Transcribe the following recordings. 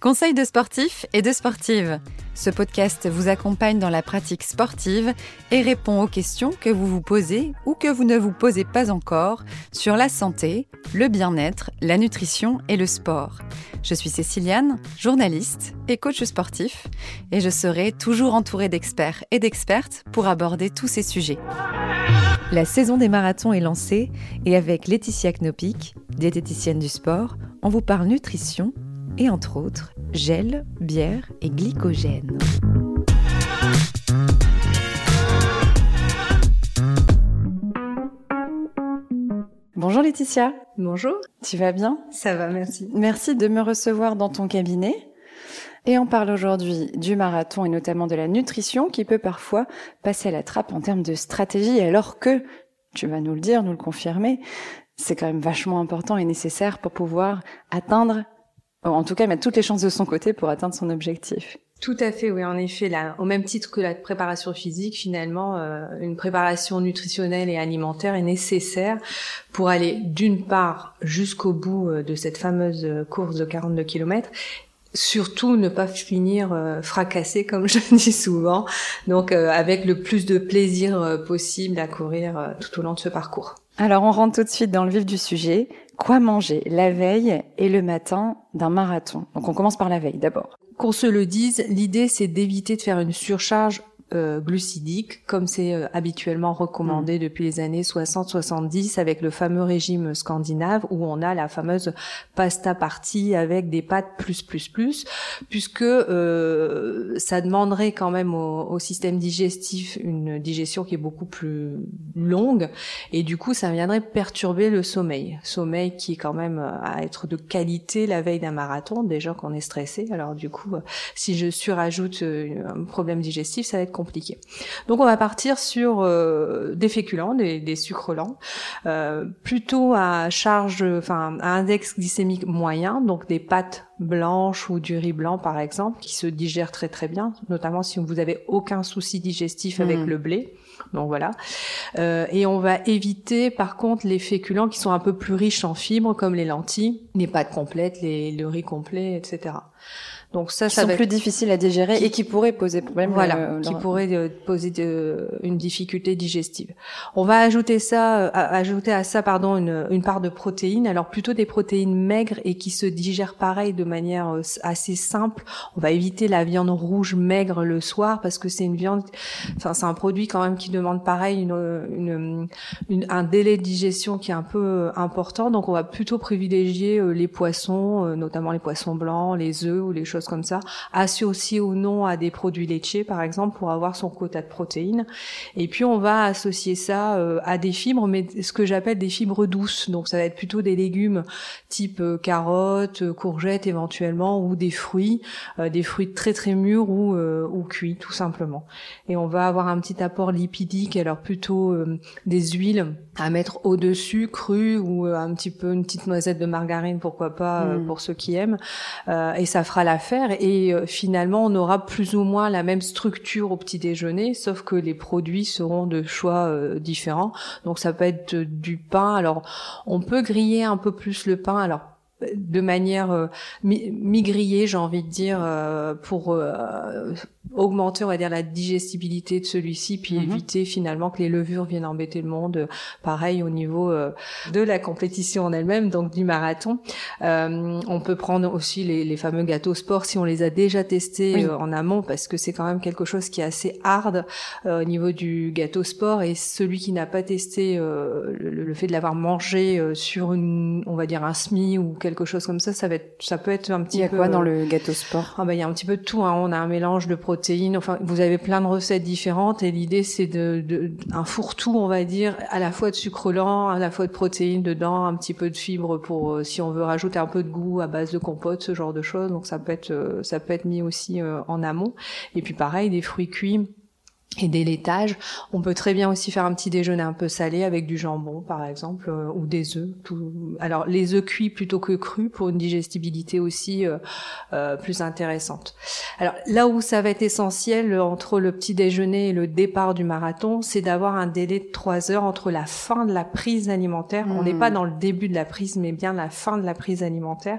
Conseil de sportifs et de sportives. Ce podcast vous accompagne dans la pratique sportive et répond aux questions que vous vous posez ou que vous ne vous posez pas encore sur la santé, le bien-être, la nutrition et le sport. Je suis Céciliane, journaliste et coach sportif, et je serai toujours entourée d'experts et d'expertes pour aborder tous ces sujets. La saison des marathons est lancée et avec Laetitia Knopik, diététicienne du sport, on vous parle nutrition et entre autres gel, bière et glycogène. Bonjour Laetitia. Bonjour. Tu vas bien? Ça va, merci. Merci de me recevoir dans ton cabinet. Et on parle aujourd'hui du marathon et notamment de la nutrition qui peut parfois passer à la trappe en termes de stratégie alors que, tu vas nous le dire, nous le confirmer, c'est quand même vachement important et nécessaire pour pouvoir atteindre en tout cas mettre toutes les chances de son côté pour atteindre son objectif. Tout à fait, oui, en effet, là, au même titre que la préparation physique, finalement, euh, une préparation nutritionnelle et alimentaire est nécessaire pour aller d'une part jusqu'au bout euh, de cette fameuse euh, course de 42 km surtout ne pas finir fracassé comme je dis souvent donc avec le plus de plaisir possible à courir tout au long de ce parcours. Alors on rentre tout de suite dans le vif du sujet. Quoi manger la veille et le matin d'un marathon Donc on commence par la veille d'abord. Qu'on se le dise, l'idée c'est d'éviter de faire une surcharge euh, glucidique, comme c'est euh, habituellement recommandé mm. depuis les années 60-70 avec le fameux régime scandinave où on a la fameuse pasta partie avec des pâtes plus plus plus, puisque euh, ça demanderait quand même au, au, système digestif une digestion qui est beaucoup plus longue et du coup ça viendrait perturber le sommeil, sommeil qui est quand même à être de qualité la veille d'un marathon, déjà qu'on est stressé. Alors du coup, si je surajoute un problème digestif, ça va être compliqué. Donc on va partir sur euh, des féculents, des, des sucres lents, euh, plutôt à charge, enfin à index glycémique moyen, donc des pâtes blanches ou du riz blanc par exemple, qui se digèrent très très bien, notamment si vous avez aucun souci digestif avec mmh. le blé. Donc voilà. Euh, et on va éviter par contre les féculents qui sont un peu plus riches en fibres, comme les lentilles, les pâtes complètes, les, le riz complet, etc. Donc ça, qui ça sont plus difficiles à digérer et qui pourraient poser problème. Voilà, euh, qui pourraient euh, poser de, une difficulté digestive. On va ajouter ça, euh, ajouter à ça, pardon, une, une, part de protéines. Alors plutôt des protéines maigres et qui se digèrent pareil de manière assez simple. On va éviter la viande rouge maigre le soir parce que c'est une viande, enfin c'est un produit quand même qui demande pareil une, une, un délai de digestion qui est un peu important. Donc on va plutôt privilégier les poissons, notamment les poissons blancs, les œufs ou les choses comme ça, associé ou non à des produits laitiers par exemple pour avoir son quota de protéines. Et puis on va associer ça euh, à des fibres, mais ce que j'appelle des fibres douces. Donc ça va être plutôt des légumes type euh, carottes, euh, courgettes éventuellement, ou des fruits, des fruits très très mûrs ou, ou cuits tout simplement. Et on va avoir un petit apport lipidique, alors plutôt des huiles à mettre au-dessus, crues ou un petit peu une petite noisette de margarine, pourquoi pas mm. pour ceux qui aiment. et ça fera la et euh, finalement on aura plus ou moins la même structure au petit déjeuner, sauf que les produits seront de choix euh, différents. Donc ça peut être du pain. Alors on peut griller un peu plus le pain. Alors de manière euh, mi-grillée, j'ai envie de dire, pour augmenter, on va dire, la digestibilité de celui-ci, puis mhm. éviter finalement que les levures viennent embêter le monde. Pareil au niveau euh, de la compétition en elle-même, donc du marathon. Euh, on peut prendre aussi les, les, fameux gâteaux sport si on les a déjà testés euh, en amont, parce que c'est quand même quelque chose qui est assez hard au niveau du gâteau sport. Et celui qui n'a pas testé le, le, fait de l'avoir mangé sur une, on va dire un semi ou quelque chose comme ça, ça va être, ça peut être un petit. Il y a quoi dans le gâteau sport? Ah ben il y a un petit peu de tout. Hein. On a un mélange de protéines. Enfin, vous avez plein de recettes différentes et l'idée c'est de, de, un fourre-tout, on va dire, à la fois de sucre lent, à la fois de protéines dedans, un petit peu de fibres pour euh, si on veut rajouter un peu de goût à base de compote, ce genre de choses. Donc ça peut être euh, ça peut être mis aussi euh, en amont. Et puis pareil, des fruits cuits et des laitages. On peut très bien aussi faire un petit déjeuner un peu salé avec du jambon, par exemple, euh, ou des œufs. Tout... Alors les œufs cuits plutôt que crus pour une digestibilité aussi euh, euh, plus intéressante. Alors là où ça va être essentiel entre le petit déjeuner et le départ du marathon, c'est d'avoir un délai de trois heures entre la fin de la prise alimentaire. On n'est pas mmh. dans le début de la prise, mais bien la fin de la prise alimentaire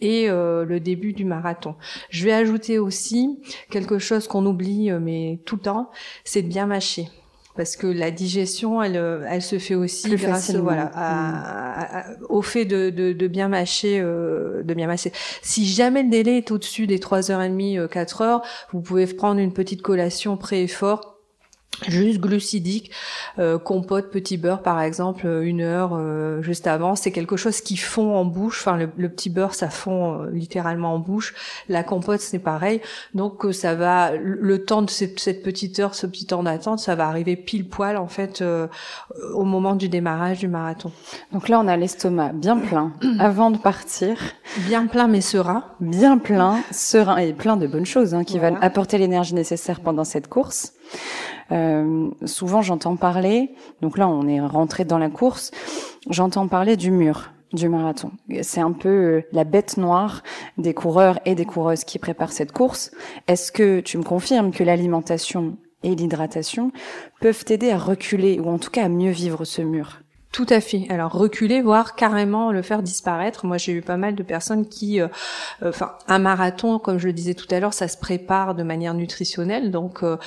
et le début du marathon. Je vais ajouter aussi quelque chose qu'on oublie mais tout le temps c'est de bien mâcher parce que la digestion, elle, elle se fait aussi grâce voilà, mm. au fait de, de, bien mâcher, euh, de bien mâcher. Si jamais le délai est au-dessus des 3h30, 4 euh, heures, vous pouvez prendre une petite collation pré-effort juste glucidique, euh, compote, petit beurre par exemple, euh, une heure euh, juste avant, c'est quelque chose qui fond en bouche. Enfin, le, petit beurre, ça fond littéralement en bouche. La compote, c'est pareil. Donc, ça va, le temps de cette, cette, petite heure, ce petit temps d'attente, ça va arriver pile poil en fait au moment du démarrage du marathon. Donc là, on a l'estomac bien plein avant de partir. Bien plein mais serein. Bien plein, serein et plein de bonnes choses hein, qui vont apporter l'énergie nécessaire pendant cette course. Euh, souvent, j'entends parler, donc là, on est rentré dans la course, j'entends parler du mur du marathon. C'est un peu euh, la bête noire des coureurs et des coureuses qui préparent cette course. Est-ce que tu me confirmes que l'alimentation et l'hydratation peuvent t'aider à reculer ou en tout cas à mieux vivre ce mur? Tout à fait. Alors reculer, voire carrément le faire disparaître. Moi, j'ai eu pas mal de personnes qui, euh, euh, enfin, un marathon, comme je le disais tout à l'heure, ça se prépare de manière nutritionnelle. Donc, euh,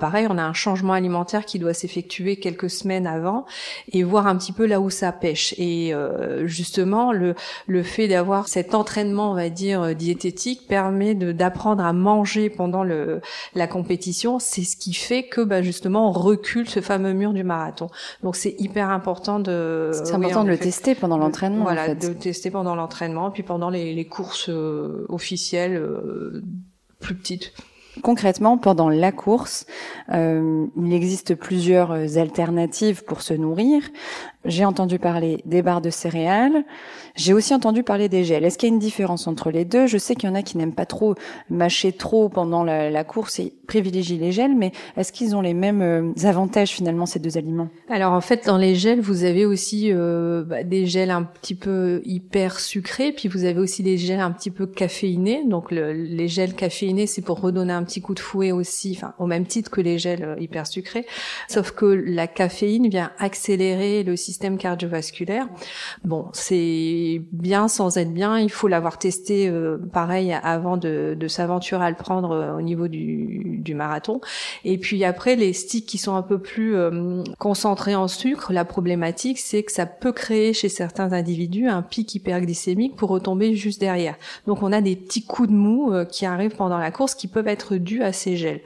pareil, on a un changement alimentaire qui doit s'effectuer quelques semaines avant et voir un petit peu là où ça pêche. Et justement, le le fait d'avoir cet entraînement, on va dire diététique, permet d'apprendre à manger pendant le la compétition. C'est ce qui fait que, bah, justement, on recule ce fameux mur du marathon. Donc, c'est hyper important de c'est important de le tester pendant l'entraînement. Voilà, en fait. de tester pendant l'entraînement, puis pendant les, les courses euh, officielles euh, plus petites. Concrètement, pendant la course, euh, il existe plusieurs alternatives pour se nourrir. J'ai entendu parler des barres de céréales. J'ai aussi entendu parler des gels. Est-ce qu'il y a une différence entre les deux? Je sais qu'il y en a qui n'aiment pas trop mâcher trop pendant la, course et privilégient les gels, mais est-ce qu'ils ont les mêmes euh, avantages finalement ces deux aliments? Alors en fait, dans les gels, vous avez aussi euh, bah, des gels un petit peu hyper sucrés, puis vous avez aussi des gels un petit peu caféinés. Donc les gels caféinés, c'est pour redonner un petit coup de fouet aussi, enfin au même titre que les gels euh, hyper sucrés, sauf que la caféine vient accélérer le système cardiovasculaire. Bon, c'est bien sans être bien. Il faut l'avoir testé euh, pareil avant de, de s'aventurer à le prendre euh, au niveau du, du, marathon. Et puis après, les sticks qui sont un peu plus euh, concentrés en sucre, la problématique, c'est que ça peut créer chez certains individus un pic hyperglycémique pour retomber juste derrière. Donc on a des petits coups de mou qui arrivent pendant la course qui peuvent être dus à ces gels.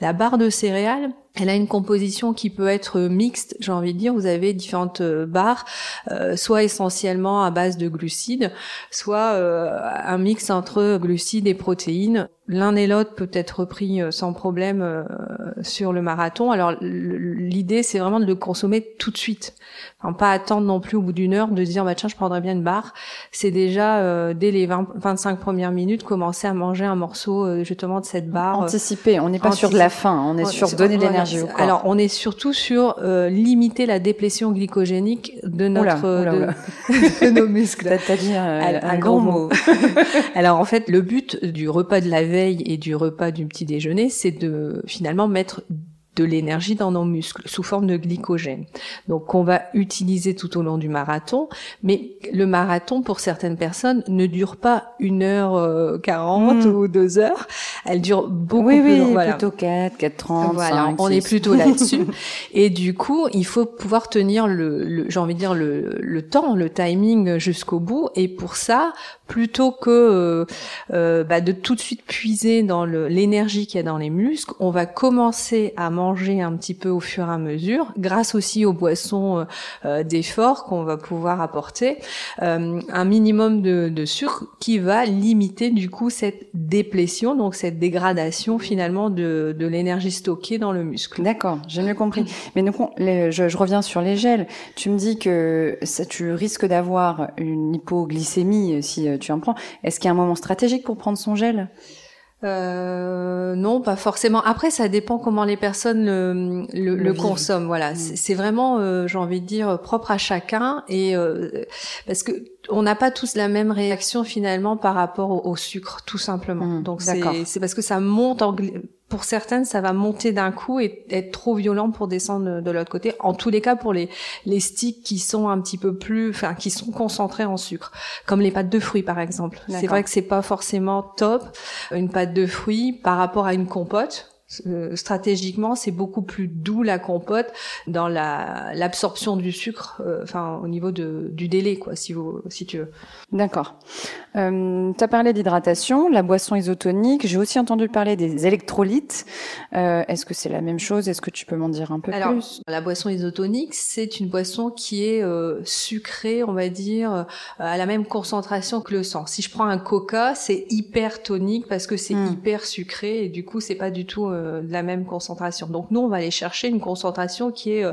La barre de céréales, elle a une composition qui peut être mixte, j'ai envie de dire. Vous avez différentes euh, barres, euh, soit essentiellement à base de glucides, soit euh, un mix entre glucides et protéines l'un et l'autre peut être repris euh, sans problème euh, sur le marathon. Alors l'idée c'est vraiment de le consommer tout de suite, enfin, pas attendre non plus au bout d'une heure de dire bah tiens je prendrais bien une barre. C'est déjà euh, dès les 20, 25 premières minutes commencer à manger un morceau justement de cette barre. Anticiper, on n'est pas sur de la faim, on est sur donner de l'énergie au corps. Alors on est surtout sur limiter la déplétion glycogénique de notre De, nos muscles. T'as dit un, un, grand mot. Alors en fait le but du repas de la veille et du repas du petit déjeuner, c'est de finalement mettre de l'énergie dans nos muscles sous forme de glycogène. Donc on va utiliser tout au long du marathon, mais le marathon pour certaines personnes ne dure pas une heure euh, quarante hmm. ou deux heures, elle dure beaucoup oui, plus oui, Voilà. plutôt 4, 4 30, voilà, on est plutôt là-dessus. Et du coup, il faut pouvoir tenir le, le j'ai envie de dire le, le temps, le timing jusqu'au bout. Et pour ça, plutôt que euh, euh bah, de tout de suite puiser dans l'énergie qu'il y a dans les muscles, on va commencer à manger un petit peu au fur et à mesure, grâce aussi aux boissons euh, euh, d'effort qu'on va pouvoir apporter, euh, un minimum de, de, sucre qui va limiter du coup cette déplétion, donc cette dégradation finalement de, de l'énergie stockée dans le muscle. D'accord, j'ai mieux compris. Mais donc, je, je, reviens sur les gels. Tu me dis que ça, tu risques d'avoir une hypoglycémie si tu en prends. Est-ce qu'il y a un moment stratégique pour prendre son gel? Euh, non, pas forcément. Après, ça dépend comment les personnes le, le, consomment. Voilà, mm. c'est vraiment, euh, j'ai envie de dire, propre à chacun. Et euh, parce que on n'a pas tous la même réaction finalement par rapport au, sucre, tout simplement. Mm, Donc c'est parce que ça monte en, pour certaines, ça va monter d'un coup et être trop violent pour descendre de l'autre côté. En tous les cas, pour les, les sticks qui sont un petit peu plus, enfin, qui sont concentrés en sucre, comme les pâtes de fruits, par exemple. C'est vrai que c'est pas forcément top, une pâte de fruits par rapport à une compote stratégiquement, c'est beaucoup plus doux la compote dans la l'absorption du sucre, euh, enfin au niveau de, du délai, quoi, si vous si tu veux. D'accord. Euh, tu as parlé d'hydratation, la boisson isotonique. J'ai aussi entendu parler des électrolytes. Euh, Est-ce que c'est la même chose? Est-ce que tu peux m'en dire un peu Alors, plus? La boisson isotonique, c'est une boisson qui est euh, sucrée, on va dire, à la même concentration que le sang. Si je prends un Coca, c'est hyper tonique parce que c'est hmm. hyper sucré et du coup, c'est pas du tout euh, de la même concentration. Donc nous, on va aller chercher une concentration qui est euh,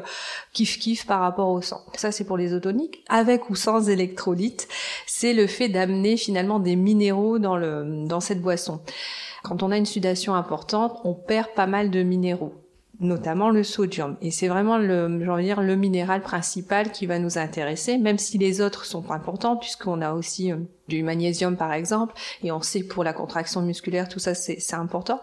kiff kiff par rapport au sang. Ça, c'est pour les otoniques. Avec ou sans électrolytes, c'est le fait d'amener finalement des minéraux dans le dans cette boisson. Quand on a une sudation importante, on perd pas mal de minéraux notamment le sodium. Et c'est vraiment le, envie dire, le minéral principal qui va nous intéresser, même si les autres sont importants, puisqu'on a aussi euh, du magnésium par exemple, et on sait pour la contraction musculaire, tout ça c'est important.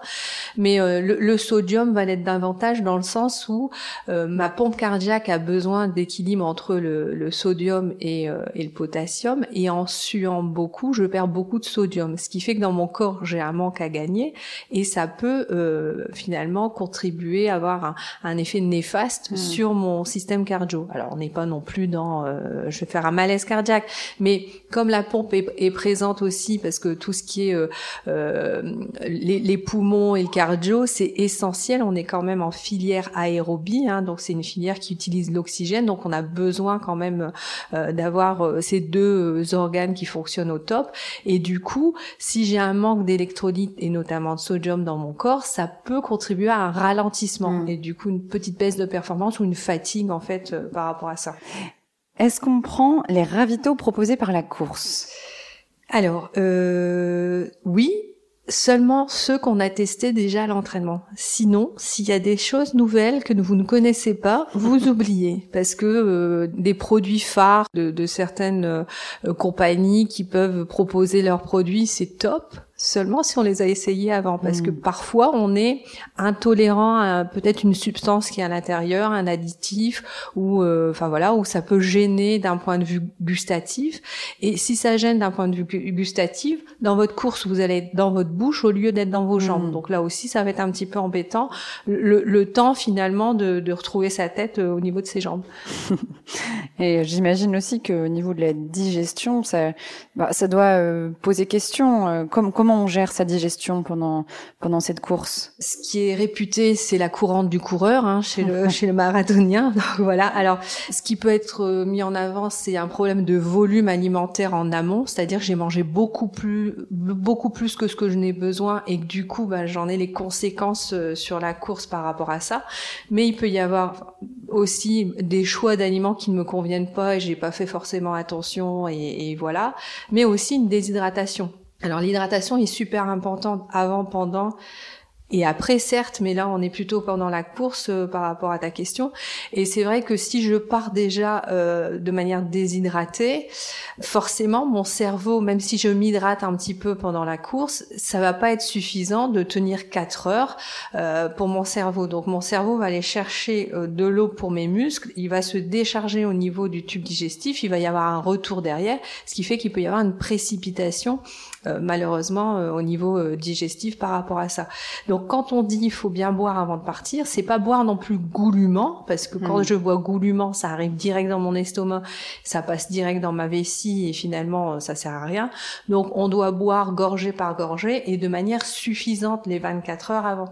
Mais euh, le, sodium va l'être davantage dans le sens où euh, ma pompe cardiaque a besoin d'équilibre entre le, sodium et, euh, et, le potassium, et en suant beaucoup, je perds beaucoup de sodium, ce qui fait que dans mon corps j'ai un manque à gagner, et ça peut finalement contribuer à avoir un, un effet néfaste mmh. sur mon système cardio. Alors on n'est pas non plus dans, je vais faire un malaise cardiaque, mais comme la pompe est est présente aussi parce que tout ce qui est euh, euh, les, poumons et le cardio, c'est essentiel. On est quand même en filière aérobie, hein, donc c'est une filière qui utilise l'oxygène, donc on a besoin quand même euh, d'avoir ces deux organes qui fonctionnent au top. Et du coup, si j'ai un manque d'électrolytes et notamment de sodium dans mon corps, ça peut contribuer à un ralentissement mm. et du coup une petite baisse de performance ou une fatigue en fait par rapport à ça. Est-ce qu'on prend les ravitaux proposés par la course? Alors, euh, oui, seulement ceux qu'on a testés déjà à l'entraînement. Sinon, s'il y a des choses nouvelles que vous ne connaissez pas, vous oubliez parce que euh, des produits phares de, de certaines euh, compagnies qui peuvent proposer leurs produits, c'est top seulement si on les a essayés avant, parce que hmm. parfois on est intolérant à peut-être une substance qui est à l'intérieur, un additif, ou euh, enfin voilà, où ça peut gêner d'un point de vue gustatif. Et si ça gêne d'un point de vue gustatif, dans votre course, vous allez être dans votre bouche au lieu d'être dans vos jambes. Hmm. Donc là aussi, ça va être un petit peu embêtant. Le, le temps finalement de, de, retrouver sa tête euh, au niveau de ses jambes. Et j'imagine aussi qu'au niveau de la digestion, ça, bah, ça doit euh, poser question. comme comment on gère sa digestion pendant pendant cette course? Ce qui est réputé, c'est la courante du coureur hein, chez le chez le marathonien. Donc voilà. Alors, ce qui peut être euh, mis en avant, c'est un problème de volume alimentaire en amont, c'est-à-dire que j'ai mangé beaucoup plus beaucoup plus que ce que je n'ai besoin et que du coup, bah, j'en ai les conséquences euh, sur la course par rapport à ça. Mais il peut y avoir aussi des choix d'aliments qui ne me conviennent pas et j'ai pas fait forcément attention et, et voilà. Mais aussi une déshydratation. Alors l'hydratation est super importante avant, pendant et après, certes, mais là, on est plutôt pendant la course euh, par rapport à ta question. Et c'est vrai que si je pars déjà euh, de manière déshydratée, forcément, mon cerveau, même si je m'hydrate un petit peu pendant la course, ça va pas être suffisant de tenir 4 heures euh, pour mon cerveau. Donc, mon cerveau va aller chercher euh, de l'eau pour mes muscles. Il va se décharger au niveau du tube digestif. Il va y avoir un retour derrière, ce qui fait qu'il peut y avoir une précipitation euh, malheureusement au niveau digestif par rapport à ça. Donc quand on dit il faut bien boire avant de partir, c'est pas boire non plus goulûment parce que quand hmm. je bois goulûment, ça arrive direct dans mon estomac, ça passe direct dans ma vessie et finalement ça sert à rien. Donc on doit boire gorgée par gorgée et de manière suffisante les 24 heures avant.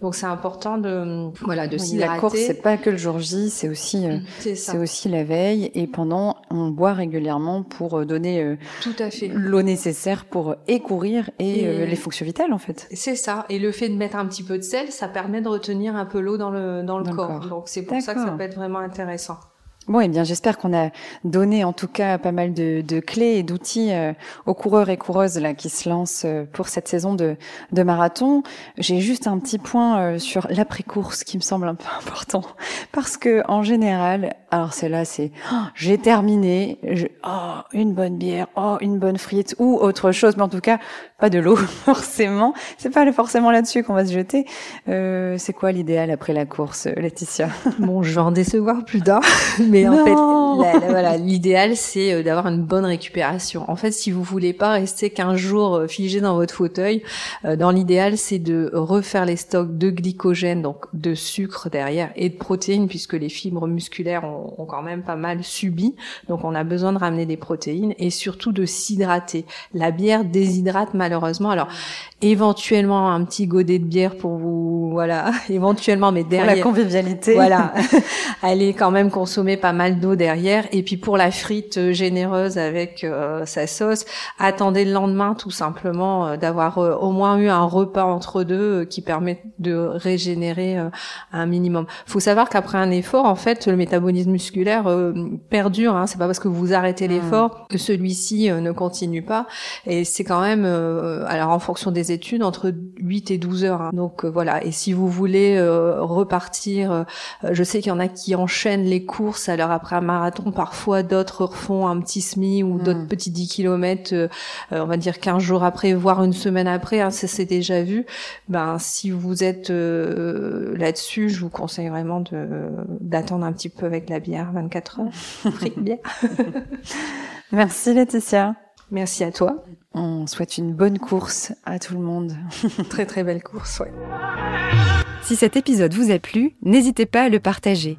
Donc c'est important de voilà de s'hydrater. La course c'est pas que le jour J, c'est aussi c'est aussi la veille et pendant on boit régulièrement pour donner tout à fait l'eau nécessaire pour et courir et, euh, les fonctions vitales en fait. C'est ça. Et le fait de mettre un petit peu de sel, ça permet de retenir un peu l'eau dans le dans le corps. Donc c'est pour ça que ça peut être vraiment intéressant. Bon, eh bien, j'espère qu'on a donné en tout cas pas mal de, de clés et d'outils euh, aux coureurs et coureuses là qui se lancent euh, pour cette saison de, de marathon. J'ai juste un petit point euh, sur l'après-course qui me semble un peu important parce que en général, alors c'est là, c'est oh, j'ai terminé, oh une bonne bière, oh une bonne frite ou autre chose, mais en tout cas pas de l'eau forcément. C'est pas forcément là-dessus qu'on va se jeter. c'est quoi l'idéal après la course, Laetitia? Bon, je vais en décevoir plus. Mais en fait, voilà, l'idéal c'est euh, d'avoir une bonne récupération. En fait, si vous voulez pas rester qu'un jour euh, figé dans votre fauteuil, euh, dans l'idéal c'est de refaire les stocks de glycogène, donc de sucre derrière et de protéines, puisque les fibres musculaires ont, ont quand même pas mal subi. Donc on a besoin de ramener des protéines et surtout de s'hydrater. La bière déshydrate malheureusement. Alors éventuellement un petit godet de bière pour vous, voilà, éventuellement, mais derrière pour la convivialité. Voilà, allez quand même consommer pas mal d'eau derrière. Et puis pour la frite euh, généreuse avec euh, sa sauce, attendez le lendemain tout simplement euh, d'avoir au moins eu un repas entre deux qui permet de régénérer un minimum. Faut savoir qu'après un effort, en fait, le métabolisme musculaire perdure. Hein. C'est pas parce que vous arrêtez mmh. l'effort que celui-ci ne continue pas. Et c'est quand même, alors en fonction des études, entre 8 et 12 heures. Hein. Donc voilà. Et si vous voulez repartir, je sais qu'il y en a qui enchaînent les courses alors après un marathon, parfois d'autres refont un petit semi ou d'autres hmm. petits 10 km, euh, on va dire 15 jours après, voire une semaine après, hein, ça s'est déjà vu. Ben si vous êtes euh, là-dessus, je vous conseille vraiment d'attendre un petit peu avec la bière, 24 heures. bien. Merci Laetitia. Merci à toi. On souhaite une bonne course à tout le monde. très très belle course, ouais. Si cet épisode vous a plu, n'hésitez pas à le partager.